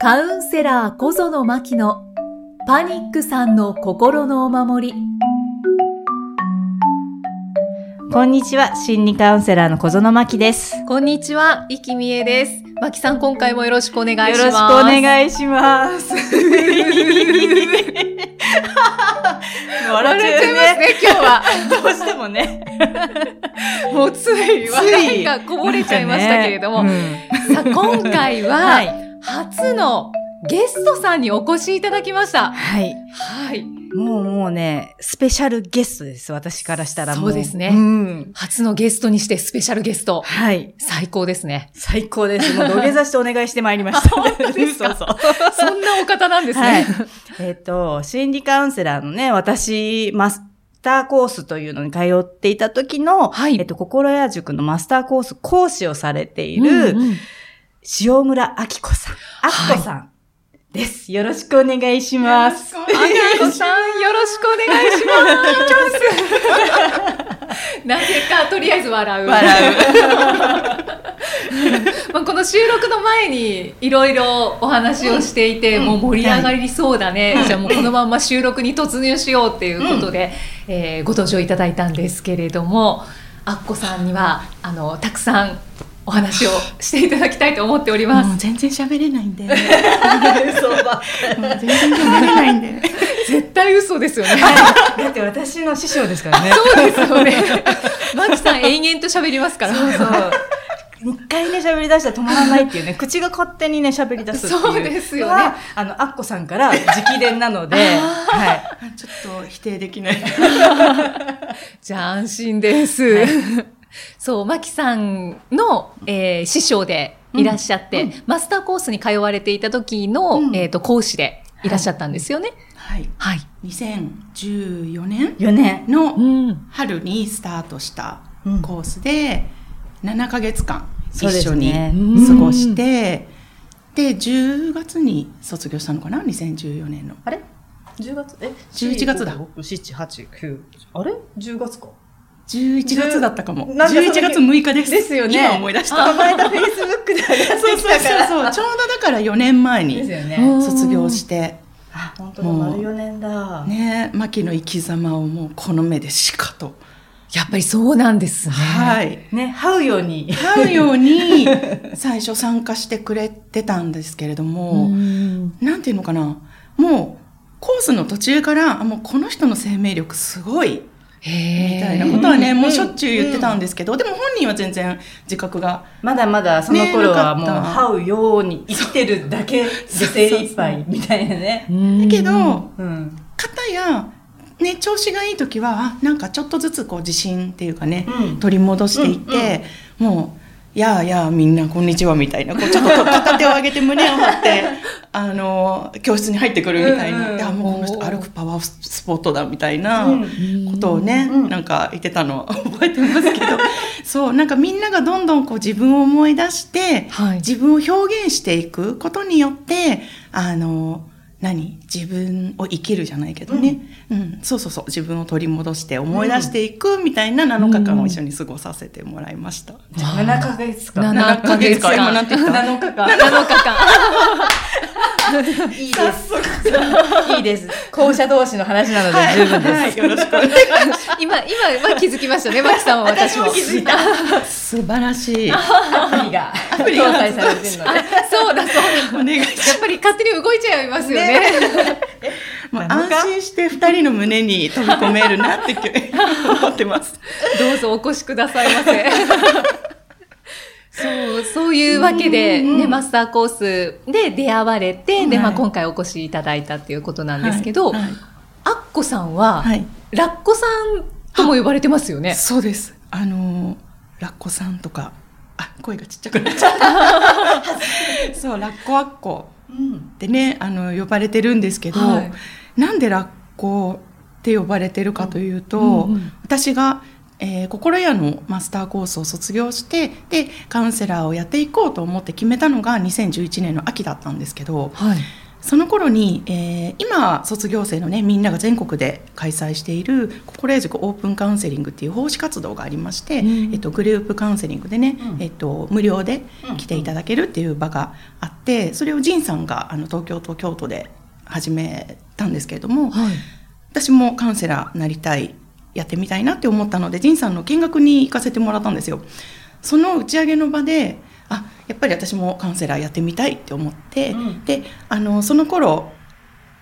カウンセラー小園真希のパニックさんの心のお守り。こんにちは、心理カウンセラーの小園真希です。こんにちは、生きみえです。まきさん、今回もよろしくお願いします。よろしくお願いします。笑っちゃいますね、今日は。どうしてもね。もうつい笑いがこぼれちゃいましたけれども。ねさあ、今回うんは、はい。初のゲストさんにお越しいただきました。はい。はい。もうもうね、スペシャルゲストです。私からしたらもう。そうですねうん。初のゲストにしてスペシャルゲスト。はい。最高ですね。最高です。もう土下座してお願いしてまいりました。本当ですかそうそう。そんなお方なんですはいね。。えっ、と、心理カウンセラーのね、私、マスターコースというのに通っていた時の、はいえっと、心屋塾のマスターコース講師をされている、うんうん塩村明子さん、明子さんです。よろしくお願いします。あきこさん、よろしくお願いします。なぜか、とりあえず笑う。笑 まあこの収録の前にいろいろお話をしていて、もう盛り上がりそうだね、じゃあもうこのまんま収録に突入しようっていうことで、えーご登場いただいたんですけれどもアッコさんにはあのたくさんお話をしていただきたいと思っておりまもうす。全然喋れないんで。もうそうば全然喋れないんで。絶対嘘ですよね。りだって私の師匠ですからね。そうですよね。マキさん延々と喋りますから。そうそう。一回ね、喋り出したら止まらないっていうね、口が勝手にね、喋り出すっていう。そうですよねあの、アッコさんから直伝なので、はい。ちょっと否定できない。じゃあ安心です。そう、マキさんの、えー師匠でいらっしゃって、マスターコースに通われていた時の、うんえっ、と、講師でいらっしゃったんですよね。はい。はい。2014年4年。のん。春にスタートしたうんコースで、7ヶ月間一緒に過ごして、で、10月に卒業したのかな ?2014 年の。あれ ?10 月？え？11月だ。7、8、9。あれ ?10 月か。11月だったかも。かその11月6日です。ですよね今思い出した。この間、フェイスブックで上がってそうそうそう。ちょうどだから4年前に卒業して、あ、本当だ、丸4年だ。ね、牧の生き様をもうこの目でしかと。やっぱりそうなんですね。はい。ね、這うように。会うように 最初参加してくれてたんですけれども、うんなんていうのかな、もうコースの途中から、あもうこの人の生命力すごい、へみたいなことはね、うんもうしょっちゅう言ってたんですけど、でも本人は全然自覚が、まだまだその頃はもうねなかった。這うように生きてるだけで精一杯みたいなね。うんだけど、うん。方や、ね、調子がいい時は、あなんかちょっとずつこう自信っていうかね、うん。取り戻していって、もう、やあやあみんなこんにちはみたいな、こうちょっと片手を上げて胸を張って、あの、教室に入ってくるみたいな、うんうんいやもうこの人歩くパワースポットだみたいなうん。ことをね、うんなんか言ってたのは覚えてますけど、そう、なんかみんながどんどんこう自分を思い出して、はい。自分を表現していくことによって、あの、何？自分を生きるじゃないけどね、うん。そうそうそう。自分を取り戻して思い出していくみたいな7日間を一緒に過ごさせてもらいました。7ヶ月か。7ヶ月間今なんて言った7日間。7日間。いいです。いいです。校舎同士の話なので十分です。はい、よろしくお願いし今、今は気づきましたね、マキさんは私も。気づい。素晴らしい。アプリがプリが搭載されてるので。そうだ、そうだ。お願いします。やっぱり勝手に動いちゃいますよね。もう安心して二人の胸に飛び込めるなって思ってます。どうぞお越しくださいませ。そう、そういうわけで、ね、マスターコースで出会われて、で、まあはい今回お越しいただいたっていうことなんですけど、はいアッコさんは、はいラッコさんとも呼ばれてますよね。そうです。あのー、ラッコさんとか、あ、声がちっちゃくなっちゃった。そう、ラッコアッコうん。ってね、あの、呼ばれてるんですけど、はいなんでラッコって呼ばれてるかというと、私が、えー心屋のマスターコースを卒業して、で、カウンセラーをやっていこうと思って決めたのが2011年の秋だったんですけど、はい。その頃に、えー今卒業生のねみんなが全国で開催している心得塾オープンカウンセリングっていう奉仕活動がありまして、うんえっと、グループカウンセリングでね、うんえっと、無料で来ていただけるっていう場があってそれを仁さんがあの東京と京都で始めたんですけれども、はい。私もカウンセラーになりたいやってみたいなって思ったので仁さんの見学に行かせてもらったんですよ。その打ち上げの場であやっぱり私もカウンセラーやってみたいって思って、うん。であのその頃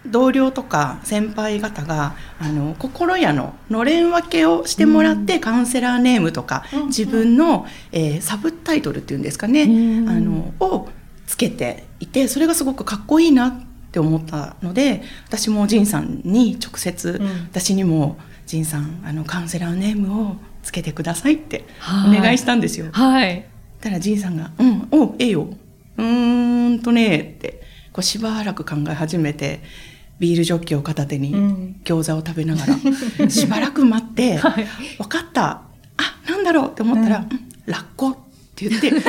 同僚とか先輩方があの心屋ののれん分けをしてもらって、カウンセラーネームとか、うん。自分の、えーサブタイトルっていうんですかね、うん。あのをつけていてそれがすごくかっこいいなって思ったので私も仁さんに直接、うん。私にも仁さんあのカウンセラーネームをつけてくださいってはいお願いしたんですよ。はい。たら仁さんが「うんおええようーんとね」ってこうしばらく考え始めてビールジョッキを片手にうん餃子を食べながら、しばらく待ってはい。「分かったあなんだろう?」って思ったら「うんラッコ」って言って「えーっ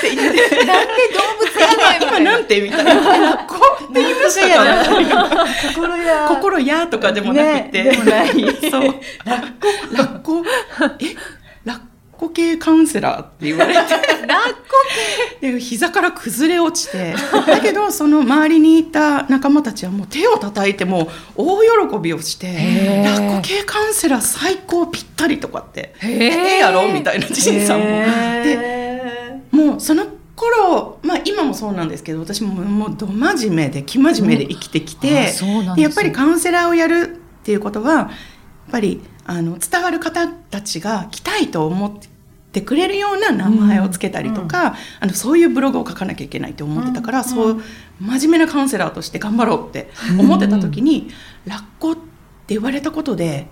て言ってなんで動物やねんみたいな「ラッコ」って言いましたかな心や。とかでもなくて、ねでもない。そう。ラッコラッコ？え？ラッコ系カウンセラーって言われて。ラッコで膝から崩れ落ちて。だけどその周りにいた仲間たちはもう手を叩いてもう大喜びをしてラッコ系カウンセラー最高ぴったりとかって。ええやろ？みたいなジンさんも。でへもうその頃、まあ、今もそうなんですけど私ももうど真面目で生真面目で生きてきあて、やっぱりカウンセラーをやるっていうことはやっぱりあの伝わる方たちが来たいと思ってくれるような名前をつけたりとか、あのそういうブログを書かなきゃいけないって思ってたから、うんそう真面目なカウンセラーとして頑張ろうって思ってた時に「ラッコ」って言われたことで。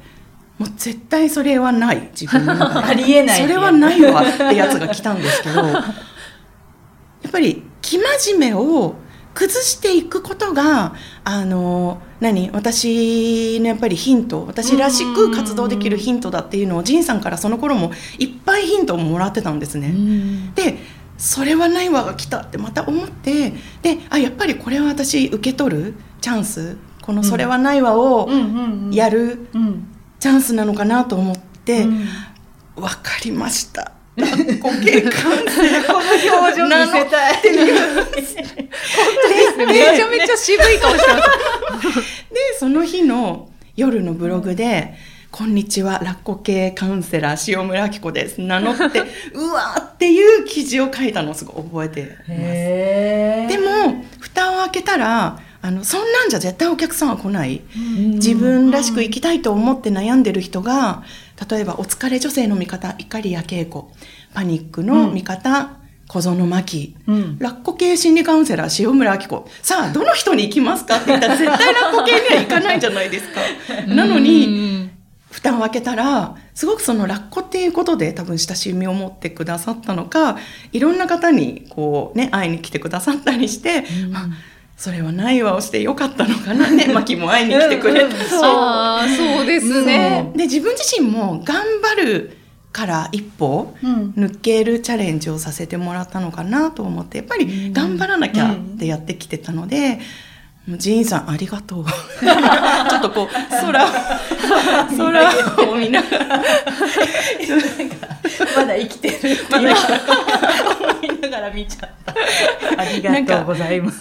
もう絶対それはない自分の中で。ありえない。それはないわってやつが来たんですけどやっぱり生真面目を崩していくことがあの何私のやっぱりヒント私らしく活動できるヒントだっていうのを仁さんからその頃もいっぱいヒントをもらってたんですね。でそれはないわが来たってまた思ってであやっぱりこれは私受け取るチャンスこの「それはないわ」を。やるうん。チャンスなのかなと思って、うんわかりました。ラッコ系カウンセラーこの表情見せたい。めちゃめちゃ渋い顔してます。でその日の夜のブログで「こんにちはラッコ系カウンセラー塩村明子です」名乗ってうわーっていう記事を書いたのをすごい覚えてます。へでも蓋を開けたらあのそんなんじゃ絶対お客さんは来ない。自分らしく生きたいと思って悩んでる人が例えばお疲れ女性の味方碇谷恵子パニックの味方、小園真希うん。ラッコ系心理カウンセラー塩村明子。さあどの人に行きますかって言ったら絶対ラッコ系には行かないじゃないですか。なのに蓋を開けたらすごくそのラッコっていうことで多分親しみを持ってくださったのかいろんな方にこうね会いに来てくださったりして、あそれはないわをしてよかったのかなね。マキも会いに来てくれたし、ああ、そうですね。で自分自身も頑張るから一歩うん。抜けるチャレンジをさせてもらったのかなと思ってやっぱり頑張らなきゃってやってきてたので、もうジーンさんありがとう。ちょっとこう空を 空を見ながら。まだ生きてる。まだ見 ながら見ちゃった。ありがとうございます。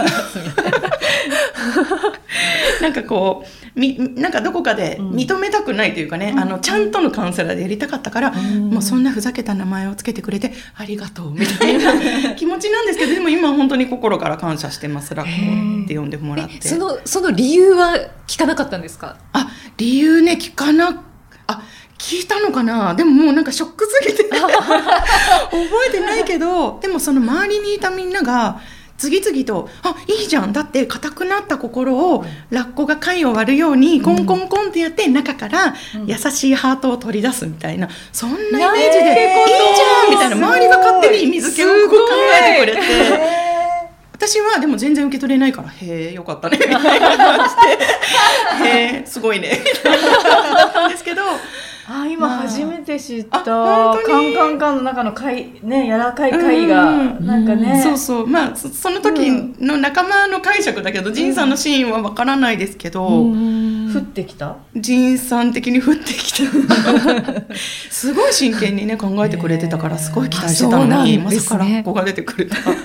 なんかこうみなんかどこかで認めたくないというかね、あのちゃんとのカウンセラーでやりたかったから、もうそんなふざけた名前をつけてくれてありがとうみたいな 気持ちなんですけどでも今本当に心から感謝してます。ラッコって呼んでもらって。その、その理由は聞かなかったんですか？あ理由ね聞かなあ聞いたのかな？でももうなんかショックすぎて。覚えてないけどでもその周りにいたみんなが次々と「あいいじゃん。だって硬くなった心をラッコが貝を割るようにコンコンコンってやって中から優しいハートを取り出すみたいなそんなイメージで「いいじゃん!」みたいな周りが勝手に水気をこう考えてくれて。私はでも全然受け取れないから「へえよかったね」みたいな感じで「へえすごいね」みたいな感じだったんですけどあ、今初めて知った。あ本当に？カンカンカンの中の貝、ね、柔らかい貝が、うんなんかね。そうそう。まあ、そその時の仲間の解釈だけど、ジンさんのシーンはわからないですけど、降ってきた？ジンさん的に降ってきた。すごい真剣にね、考えてくれてたから、すごい期待してたのに、あそうなんまさかラッコが出てくるとは。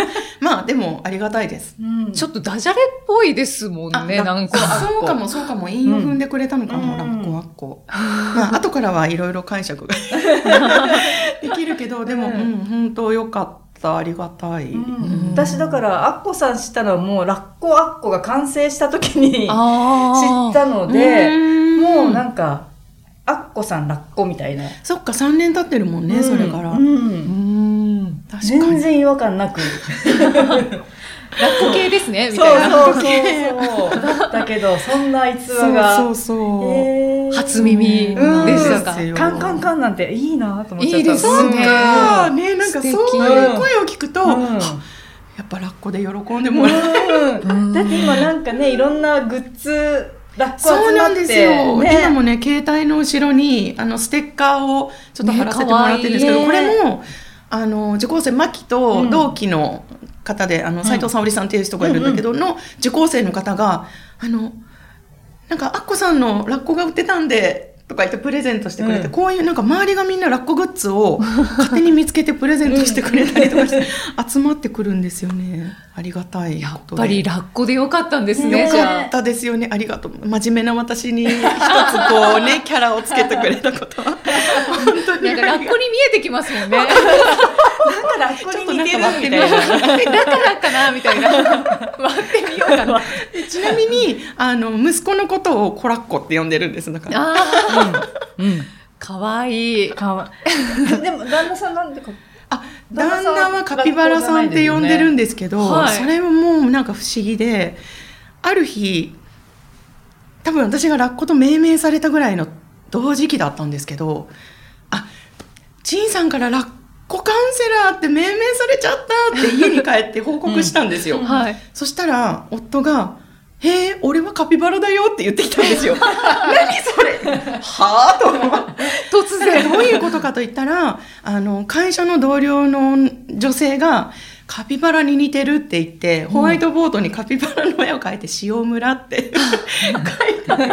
まあ、でも、ありがたいです。うんちょっとダジャレっぽいですもんね、あなんか。そうかも、そうかも。韻を踏んでくれたのかも、うんラッコワッコ。まあ、後からはいろいろ解釈が できるけど、でも、ううんん、本当よかった。ありがたい。うん私だから、アッコさん知ったのはもう、ラッコアッコが完成した時に知っあたので、うんもうなんか、アッコさんラッコみたいな。そっか、3年経ってるもんね、うんそれから。うん。全然違和感なく。ラッコ系ですね、みそうたいな。そうそうそう。だったけど、そんな逸話が。そうそうそう。へー初耳うんでしたか？ですよカンカンカンなんていいなと思っちゃった。いいですねね、なんか素敵そういう声を聞くと、うんやっぱラッコで喜んでもらえる。うんだって今なんかね、いろんなグッズ、ラッコ集まって。そうなんですよ。ね今もね、携帯の後ろに、あの、ステッカーをちょっと貼らせてもらってるんですけど、ねこれも、あの、受講生、マキと同期の方で、あの、斉藤沙織さんっていう人がいるんだけど、の受講生の方が、あの、なんか、アッコさんのラッコが売ってたんで、とか言ってプレゼントしてくれて、うんこういうなんか周りがみんなラッコグッズを 勝手に見つけてプレゼントしてくれたりとかして集まってくるんですよね。ありがたいやっ。ぱりラッコでよかったんですねよかったですよね。ありがとう。真面目な私に一つこうね、キャラをつけてくれたことは。本当あ。になんかラッコに見えてきますもんね。なんかラッコに似てるみみたいな。だからかなみたいな。割ってみようかな。ちなみに、あの、息子のことをコラッコって呼んでるんです。だから。ああ、うん。かわいい。かわ でも旦那さんなんでかあ、旦那はカピバラさんって呼んでるんですけど、はいそれももうなんか不思議で、ある日、多分私がラッコと命名されたぐらいの同時期だったんですけど、あ、ジンさんからラッコカウンセラーって命名されちゃったって家に帰って報告したんですよ。はい。そしたら、夫が、へえ、俺はカピバラだよって言ってきたんですよ。何それはぁと思。突然。どういうことかと言ったら、あの、会社の同僚の女性が、カピバラに似てるって言って、ホワイトボードにカピバラの絵を描いて、塩村って 書いて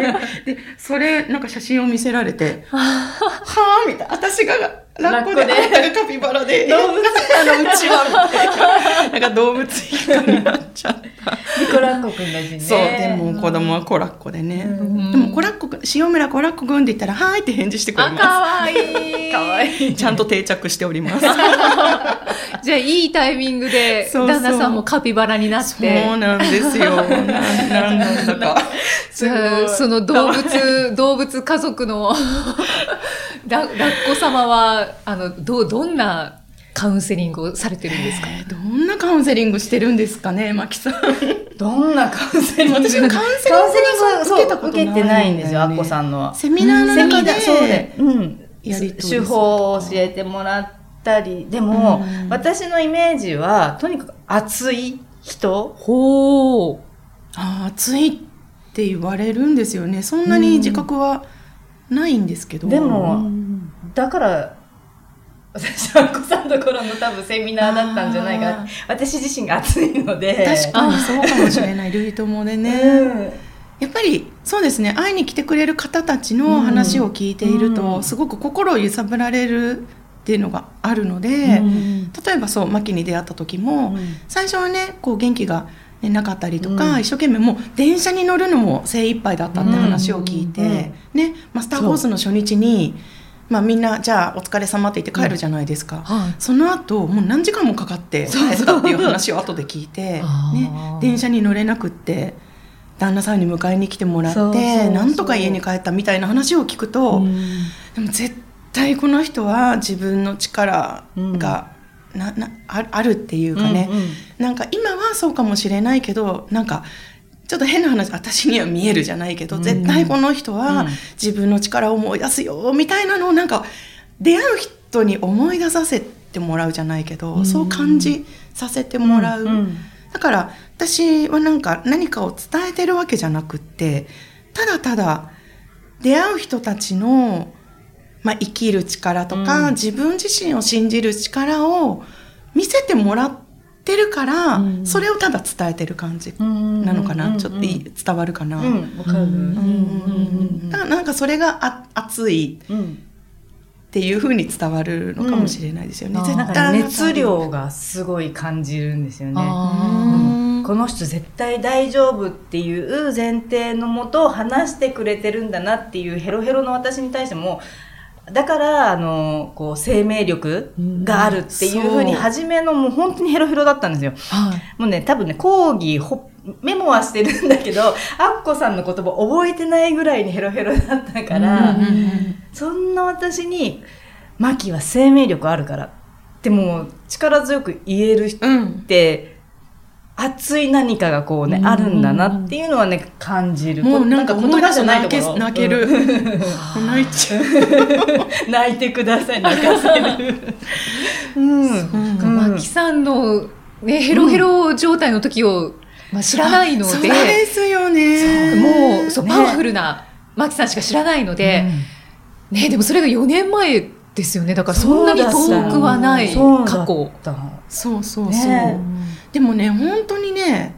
て、で、それ、なんか写真を見せられて、はぁみたいな。私がラッコで、あんたがカピバラで、動物あのうちは、みたいな。なんか動物一家になっちゃった。ニコラッコくんだしね。そう、でも子供はコラッコでね。うんでもコラッコくん、塩村コラッコくんって言ったら、はーいって返事してくれあ、まかわいい。かわいい。す。ちゃんと定着しております。じゃあ、いいタイミングで、旦那さんもカピバラになっそうて。なんですよ。なんなんなんだか。その動物、動物家族のララッコ様は、あの、どう、どんなカウンセリングをされてるんですか？えーどんなカウンセリングしてるんですかね、マキさん。どんなカウンセリング？私もカウンセリングカウンセリング受けたことないそう受けてないんですよ、アッコさんのは。セミナーの中で、そうで、うん。やり手る法を教えてもらったり、でも、うん。私のイメージは、とにかく熱い人。ほう。あー暑いって言われるんですよね。そんなに自覚はないんですけど。でも、だから、私、アッコさんのところの多分セミナーだったんじゃないか。私自身が熱いので。確かにそうかもしれない。類友でね。うんやっぱりそうですね会いに来てくれる方たちの話を聞いていると、うんすごく心を揺さぶられるっていうのがあるので、うん例えばそうマキに出会った時も、うん最初はねこう元気が、ね、なかったりとか、うん。一生懸命もう電車に乗るのも精一杯だったって話を聞いて、うん。ね、マスターコースの初日に、まあ、みんなじゃあお疲れ様って言って帰るじゃないですか。はい。その後もう何時間もかかって帰ったっていう話を後で聞いて、ね、電車に乗れなくって旦那さんに迎えに来てもらってなんとか家に帰ったみたいな話を聞くと、でも絶対この人は自分の力が、ななああるっていうかね、うんうん。なんか今はそうかもしれないけどなんかちょっと変な話私には見えるじゃないけど、うん。絶対この人うはん。自分の力を思い出すよみたいなのをなんか出会う人に思い出させてもらうじゃないけど、うん。そう感じさせてもらう、うん。だから私はなんか何かを伝えてるわけじゃなくってただただ出会う人たちのまあ、生きる力とか、うん。自分自身を信じる力を見せてもらってるから、うん。それをただ伝えてる感じななのかな、ちょっといい伝わるかな？だからなんかそれがあ熱いうん。っていう風に伝わるのかもしれないですよね。なん熱量がすごい感じるんですよね。あうん。この人絶対大丈夫っていう前提のもと話してくれてるんだなっていうヘロヘロの私に対してもだからあのこう生命力があるっていうふうに初めのもう本当にヘロヘロだったんですよ。はい。もうね多分ね講義ほメモはしてるんだけどアッコさんの言葉覚えてないぐらいにヘロヘロだったから、うんうんうんそんな私に「マキは生命力あるから」ってもう力強く言える人うん。って熱い何かがこうね、うん。あるんだなっていうのはね感じるもうなんか言葉じゃないところ。泣ける。うん。泣いちゃう。泣いてください泣かせる。うん。うん。うんマキさんの、ね、ヘロヘロ状態の時を、まあ、知らないのそうで、ですよね。もうそう、ね。パワフルなマキさんしか知らないので、ね、でもそれが4年前ですよねだからそんなに遠くはない過去。だそうそうそう。ねでもね、本当にね、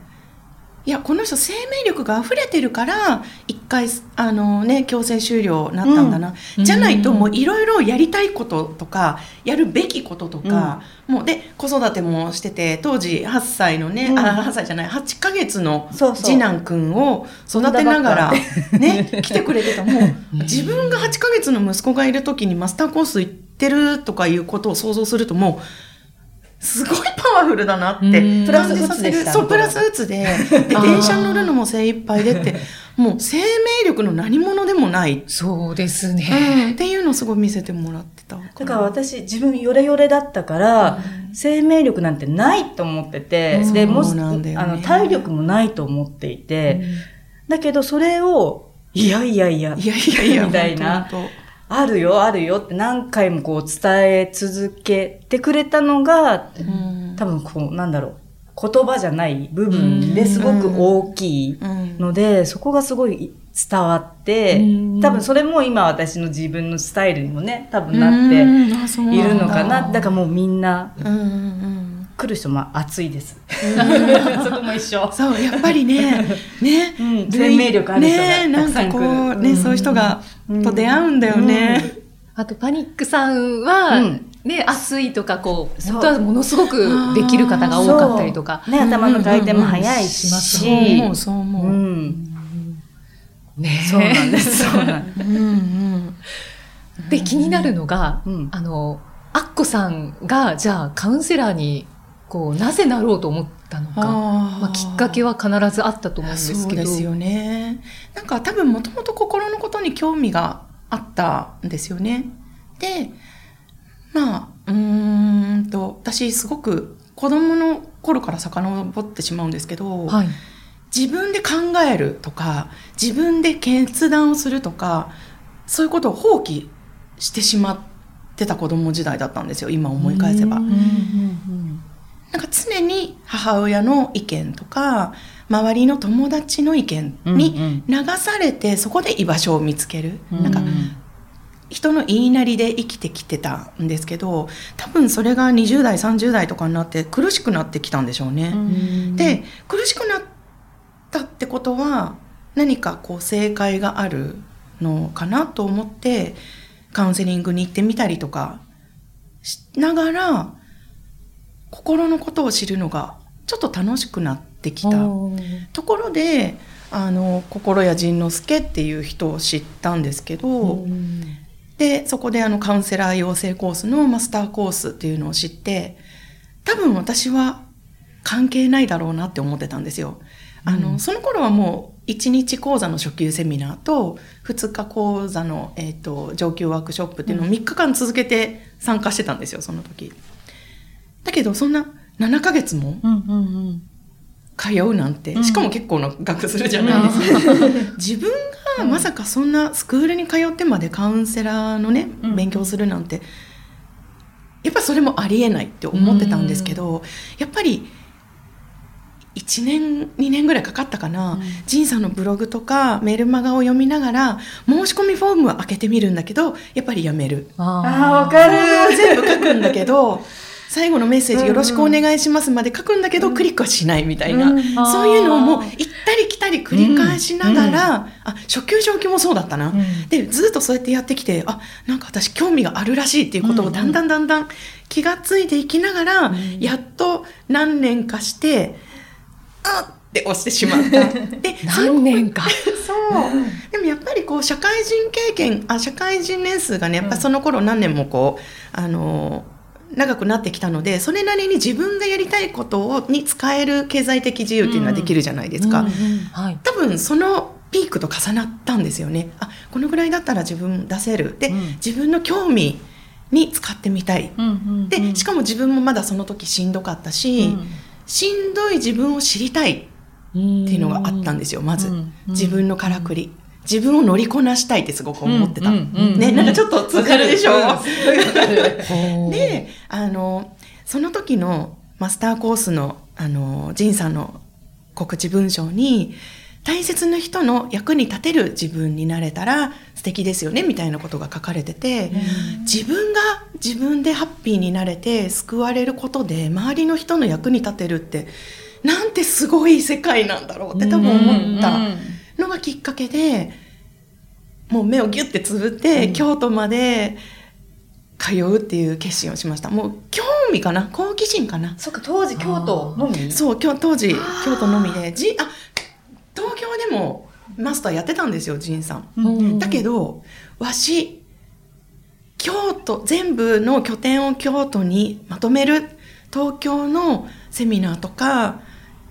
いや、この人生命力が溢れてるから、一回、あのね、強制終了になったんだな。うん。じゃないと、もういろいろやりたいこととか、やるべきこととか、もうで、子育てもしてて、当時8歳のね、うん。あ、8歳じゃない、8ヶ月の次男くんを育てながら、ね、来てくれてた。もう、自分が8ヶ月の息子がいる時にマスターコース行ってるとかいうことを想像すると、もう、すごいパワフルだなってうん。プラスさせるうつでしたそうプラスうつでで電車に乗るのも精一杯でって もう生命力の何者でもない、そうですうん。ね。っていうのをすごい見せてもらってた。だから私自分ヨレヨレだったから、生命力なんてないと思ってて、うん。でもしね。あの体力もないと思っていて、だけどそれをいやいやいやいやいやいや みたいな。本あるよあるよって何回もこう伝え続けてくれたのが当うん。多分こうなんだろう言葉じゃない部分ですごく大きいうん。ので、そこがすごい伝わって、うん。多分それも今私の自分のスタイルにもね多分なっているのかな。だからもうみんな来る人も熱いです。そこも一緒。そうやっぱりね ねうん生命力あるねなんかこうね、そういう人がうん。と出会うんだよね、あとパニックさんは、うん。ね、熱いとかこうそう。本当はものすごくできる方が多かったりとか。ね、頭の回転も速いうんし。うん。そう思うそう思う。ね。そうなんです。そうなんです。うんで気になるのが、うん。あのアッコさんがじゃあカウンセラーにこうなぜなろうと思ったのか、まあ、きっかけは必ずあったと思うんですけど。そうですよね。なんか多分もともと心のことに興味があったんですよね。で、まあ、うーんと、私すごく子供の頃から遡ってしまうんですけど、はい。自分で考えるとか、自分で決断をするとか、そういうことを放棄してしまってた子供時代だったんですよ、今思い返せば。うんなんか常に母親の意見とか周りの友達の意見に流されてそこで居場所を見つける、なんか人の言いなりで生きてきてたんですけど多分それが20代30代とかになって苦しくなってきたんでしょうね。で苦しくなったってことは何かこう正解があるのかなと思ってカウンセリングに行ってみたりとかしながら心のことを知るのがちょっと楽しくなってきた。ところであの心谷仁之助っていう人を知ったんですけど、でそこであのカウンセラー養成コースのマスターコースっていうのを知って多分私は関係ないだろうなって思ってたんですよ。あの、その頃はもう1日講座の初級セミナーと2日講座の、えー、と上級ワークショップっていうのを3日間続けて参加してたんですよその時。だけどそんな7ヶ月も通うなんて、しかも結構な額するじゃないですか。自分がまさかそんなスクールに通ってまでカウンセラーのね、うん。勉強するなんて、やっぱそれもありえないって思ってたんですけど、やっぱり1年2年ぐらいかかったかな、ジンさんのブログとかメールマガを読みながら申し込みフォームは開けてみるんだけどやっぱりやめる。ああわかる。全部書くんだけど最後のメッセージ「よろしくお願いします」まで書くんだけど、クリックはしないみたいな、うん。そういうのをもう行ったり来たり繰り返しながら、あ初級上級もそうだったな、ん。でずっとそうやってやってきてあなんか私興味があるらしいっていうことをだんだんだんだん気がついていきながら、やっと何年かしてあっって押してしまった。で何年か。そう。でもやっぱりこう社会人経験、あ、社会人年数がね、やっぱその頃何年もこう、あの、長くなってきたので、それなりに自分がやりたいことをに使える経済的自由っていうのはできるじゃないですか。はい。多分そのピークと重なったんですよね。あ、このぐらいだったら自分出せる。で、うん自分の興味に使ってみたい。うんうんで、しかも自分もまだその時しんどかったし、うんしんどい自分を知りたいっていうのがあったんですよ、まず。うん自分のからくり。自分を乗りこなしたいってすごく思ってた。うんうんうんね、なんかちょっと通じるでしょ、で、で、あの、その時のマスターコースの、あの、ジンさんの告知文章に、大切な人の役に立てる自分になれたら素敵ですよねみたいなことが書かれてて、自分が自分でハッピーになれて救われることで周りの人の役に立てるってなんてすごい世界なんだろうって多分思ったのがきっかけでもう目をギュッてつぶって、京都まで通うっていう決心をしました。もう興味かな？好奇心かな？そっか当時京都のみ？そう当時京都のみで。じあ東京でもマスターやってたんですよ仁さん、うん。だけどわし京都全部の拠点を京都にまとめる東京のセミナーとか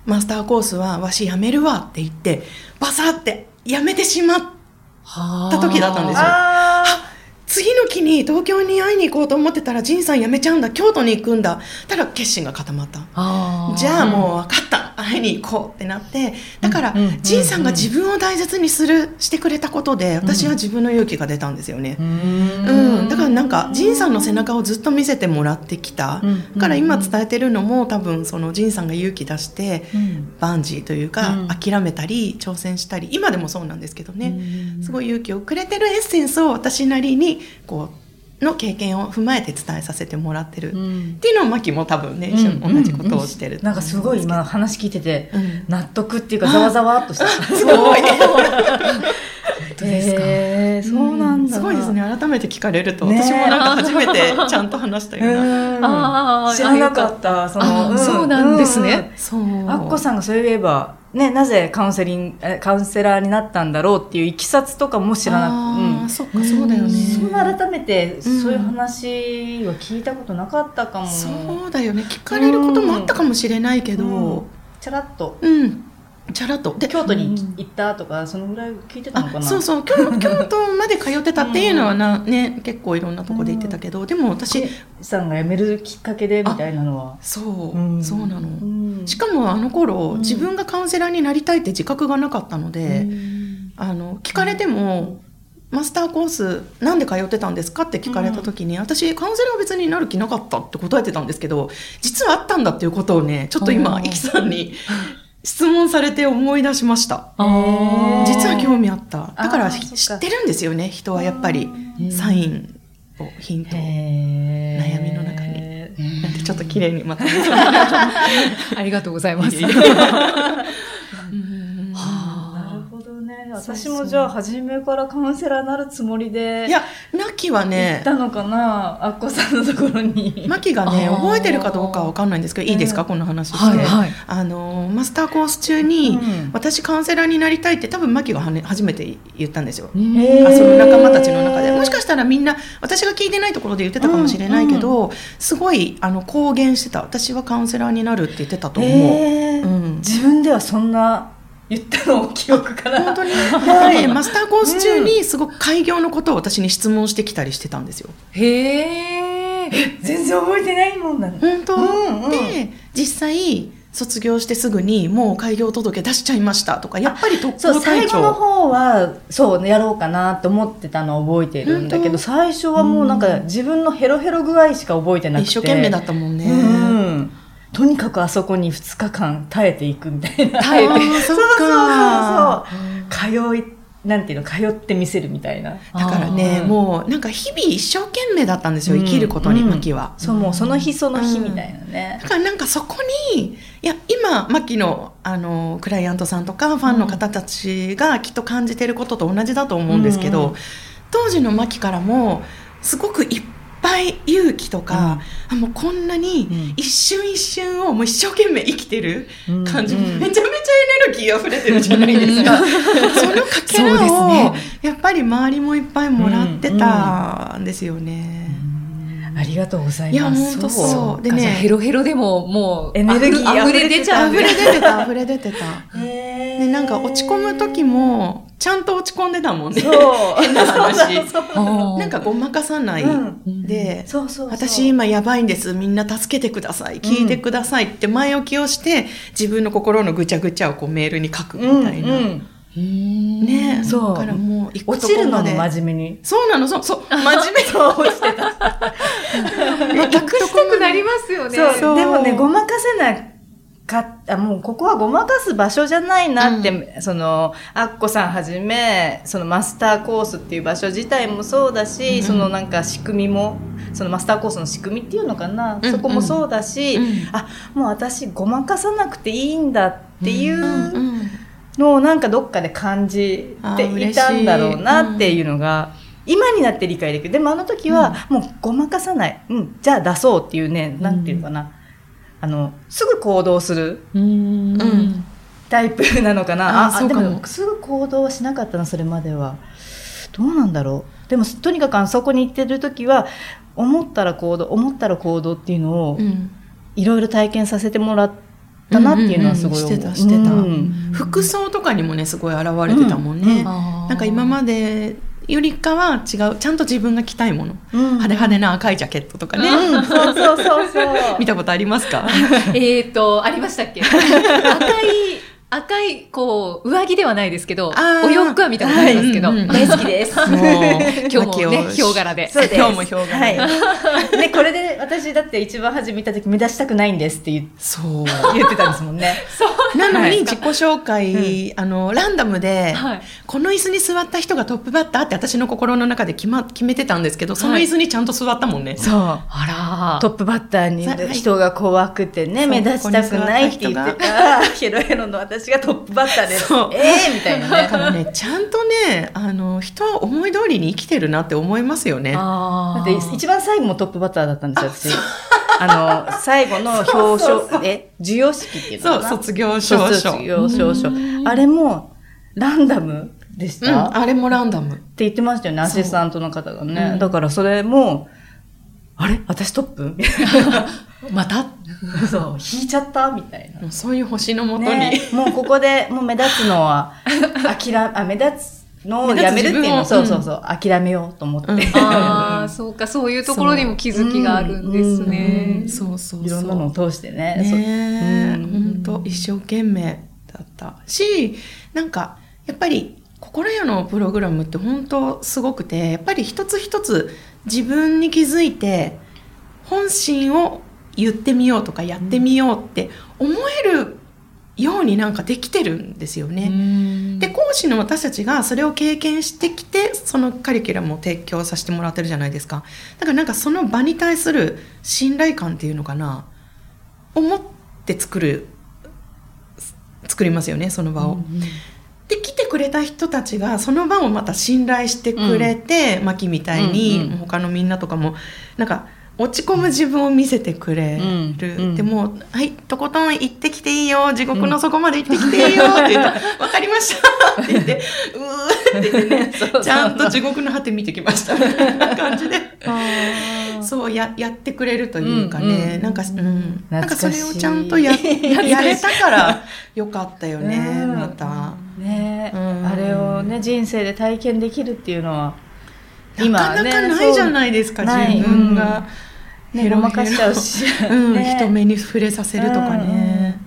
マスターコースはわしやめるわって言ってバサってやめてしまった時だったんですよ。あ次の期に東京に会いに行こうと思ってたら仁さん辞めちゃうんだ。京都に行くんだ。たら決心が固まった。じゃあもう分かった。会いに行こうってなって。だからうんうんうん仁さんが自分を大切にするしてくれたことで私は自分の勇気が出たんですよね、ーうん、だからなんか仁さんの背中をずっと見せてもらってきた、うんだから今伝えてるのも多分その仁さんが勇気出して、うん。バンジーというか、うん。諦めたり挑戦したり。今でもそうなんですけどね、すごい勇気をくれてるエッセンスを私なりにこうの経験を踏まえて伝えさせてもらってる、うん。っていうのをマキも多分ね一緒に同じことをしてる、なんかすごい今話聞いててうん。納得っていうかざわざわっとした。すごい。ですか？そうなんだ。すごいですね。改めて聞かれると、ね。私もなんか初めてちゃんと話したような、あー知らなかったそのあそうなんですね。そう。アッコさんがそういえば、ね、なぜカウンセリンカウンセラーになったんだろうっていういきさつとかも知らなあーくそっかそうだよね、そん。な改めてん。そういう話は聞いたことなかったかも。そうだよね。聞かれることもあったかもしれないけど。ちゃらっと。うん、チャラッと。で京都に行ったとか、そのぐらい聞いてたのかな。あそうそう。京 京都まで通ってたっていうのはな、ね、結構いろんなとこで言ってたけど、でも私さんが辞めるきっかけでみたいなのは。そう、うん。そうなの、うん。しかもあの頃、うん。自分がカウンセラーになりたいって自覚がなかったので、あの聞かれても、マスターコースなんで通ってたんですかって聞かれた時に、私カウンセラーは別になる気なかったって答えてたんですけど実はあったんだっていうことをねちょっと今あーイキさんに 質問されて思い出しました。実は興味あった。だから知ってるんですよね人はやっぱり。サインをヒント悩みの中に。なんてちょっと綺麗にまとめ ありがとうございます。私もじゃあ初めからカウンセラーになるつもりでいやナキは行ねったのかな、アッコさんのところに。マキがねあー。覚えてるかどうかは分かんないんですけどいいですか、うんこの話して、はいはい。あのマスターコース中に、うん。私カウンセラーになりたいって多分マキがはね初めて言ったんですよ、へー。あその仲間たちの中で。もしかしたらみんな私が聞いてないところで言ってたかもしれないけど、すごいあの公言してた。私はカウンセラーになるって言ってたと思う、へー。うん。自分ではそんな言ったのを記憶から。本当に、で マスターコース中にすごく開業のことを私に質問してきたりしてたんですよ。へえ。全然覚えてないもんだ。ね。本当、うんうん。で実際卒業してすぐにもう開業届出しちゃいましたとかやっぱり特攻隊最後の長方はそうやろうかなと思ってたのを覚えてるんだけど最初はもうなんか自分のヘロヘロ具合しか覚えてなくて。一生懸命だったもんね、うんとにかくあそこに2日間耐えていくみたいな。耐えてあー そっか。通い、なんていうの、通ってみせるみたいな。だからね、もうなんか日々一生懸命だったんですよ、うん生きることに、うんマキは。そう、もうその日その日みたいなねだ。からなんかそこに、いや、今、マキの、あの、クライアントさんとか、ファンの方たちがきっと感じてることと同じだと思うんですけど、うんうん当時のマキからも、すごくいっぱい勇気とか、あもうこんなにうん一瞬一瞬をもう一生懸命生きてる感じ、うんめちゃめちゃエネルギー溢れてるじゃないですか。そのかけらを、ねやっぱり周りもいっぱいもらってたんですよね。ありがとうございいや、ます。本当そう。でじゃあヘね、ロヘロでももうエネルギー溢れ出ちゃう溢れ出てた、溢れ出てた。で、なんか落ち込む時も、ちゃんと落ち込んでたもんね。そう。変な話。ななんかごまかさない。うんで。私今やばいんです。みんな助けてください。聞いてくださいって前置きをして、自分の心のぐちゃぐちゃをこうメールに書くみうんたいな。うんねそうだからもう落ちるのもとこまで。真面目に。そうなの、そう、そう、真面目そう、落ちてた。隠したくなりますよね。でもね、ごまかせなかあ、もうここはごまかす場所じゃないなって、その、アッコさんはじめ、そのマスターコースっていう場所自体もそうだし、うん。そのなんか仕組みも、そのマスターコースの仕組みっていうのかな、うんそこもそうだし、うん。あ、もう私ごまかさなくていいんだっていううんのをなんかどっかで感じていたんだろうなっていうのが、今になって理解できる。でもあの時は、もうごまかさない。うん、じゃあ出そうっていうね、なんていうかな。あの、すぐ行動するうんうんタイプなのかな？あそうかもでも、すぐ行動はしなかったな、それまでは。どうなんだろう？でも、とにかくあのそこに行ってる時は、思ったら行動、思ったら行動っていうのをう、んいろいろ体験させてもらったなっていうのはすごい思う。うんうんうんしてたしてたうん服装とかにもね、すごい現れてたもんね。あーなんか今までよりかは違う、ちゃんと自分が着たいもの。うん派手派手な赤いジャケットとかね。うん、そうそうそうそう。見たことありますか？えっと、ありましたっけ？赤い、赤い、こう、上着ではないですけどお洋服は見たことありますけど、はいうんうん大好きです。今日もね、ヒョウ柄で。そうです。今日も表現。はい。ね、これで私だって一番初め見た時目指したくないんですって言そう。言ってたんですもんね。なのはいに自己紹介、あの、ランダムで、はいこの椅子に座った人がトップバッターって私の心の中で決,、ま、決めてたんですけど、その椅子にちゃんと座ったもんね。そう。あらトップバッターにはい人が怖くてね、そう目立ちたくないって言ってた、ヘロヘロの私がトップバッターです。ええみたいなね。だからね、ちゃんとね、あの、人は思い通りに生きてるなって思いますよね。あだって一番最後もトップバッターだったんですよ、私。あの、最後の 表彰、え、授与式っていうのそう、卒業証書。卒業証書。あれも、ランダムでしうん、た、ってあれもランダム。言ってましたよね、アシスタントの方がね。うんだからそれも、あれ？私トップ？また？そう、引いちゃったみたいな。そういう星のもとに。ね、もうここでもう目立つのは、諦め、あ、目立つのをやめるっていうのを、そうそうそう、諦めようと思って。うん ああ、そうか、そういうところにも気づきがあるんですね。うんそうそうそう。いろんなのを通してね。ねえ、うん本当一生懸命だったし、なんか、やっぱり、心屋のプログラムって本当すごくて、やっぱり一つ一つ自分に気づいて、本心を言ってみようとかやってみようって思えるようになんかできてるんですよね。で、講師の私たちがそれを経験してきて、そのカリキュラムを提供させてもらってるじゃないですか。だからなんかその場に対する信頼感っていうのかな、思って作る、作りますよね、その場を。で、来てくれた人たちがその場をまた信頼してくれて、マキみたいに、うんうん他のみんなとかも、なんか、落ち込む自分を見せてくれる。うんうん。でも、はい、とことん行ってきていいよ、地獄の底まで行ってきていいよって言って、わかりましたって言って、うーって言ってね、ちゃんと地獄の果て見てきましたみたいな感じで。そうややってくれるというかね、うんうんなんか、うん、なんかそれをちゃんとややれたからよかったよね、うんまた。ね、うん。あれをね、人生で体験できるっていうのは、なかなかないじゃないですか、自分が。ね、ごまかしちゃうし。うん、ね人目に触れさせるとかね。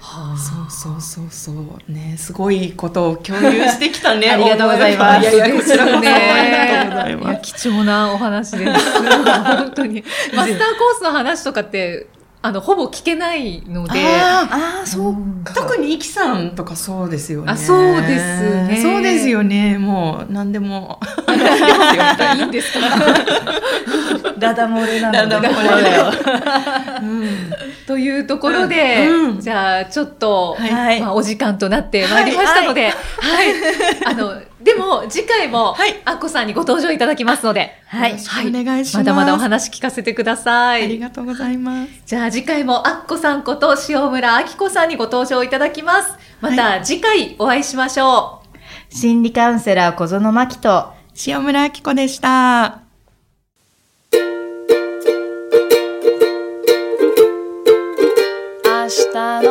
はあそうそうそうそうねすごいことを共有してきたね ありがとうございますいやいやこちらこそありがとうございいやます貴重なお話です。本当に。マスターコースの話とかって、あのほぼ聞けないので。あああ、そうか。特にイキさんとかそうですよね。あそうですねそうですよね。もう何でも。いいんですか？ダダ漏れなのダダ漏れだよ。うんというところで、うんじゃあちょっと、はいまあ、お時間となってまいりましたので、はい、あの、でも次回も、はいアッコさんにご登場いただきますので、はいよろしくお願いします。まだまだお話聞かせてくださありい。がとうございます。じゃあ次回もアッコさんこと塩村明子さんにご登場いただきます。また次回お会いしましょう。心理カウンセラー小園真希と、塩村明子でした。明日の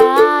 saudade.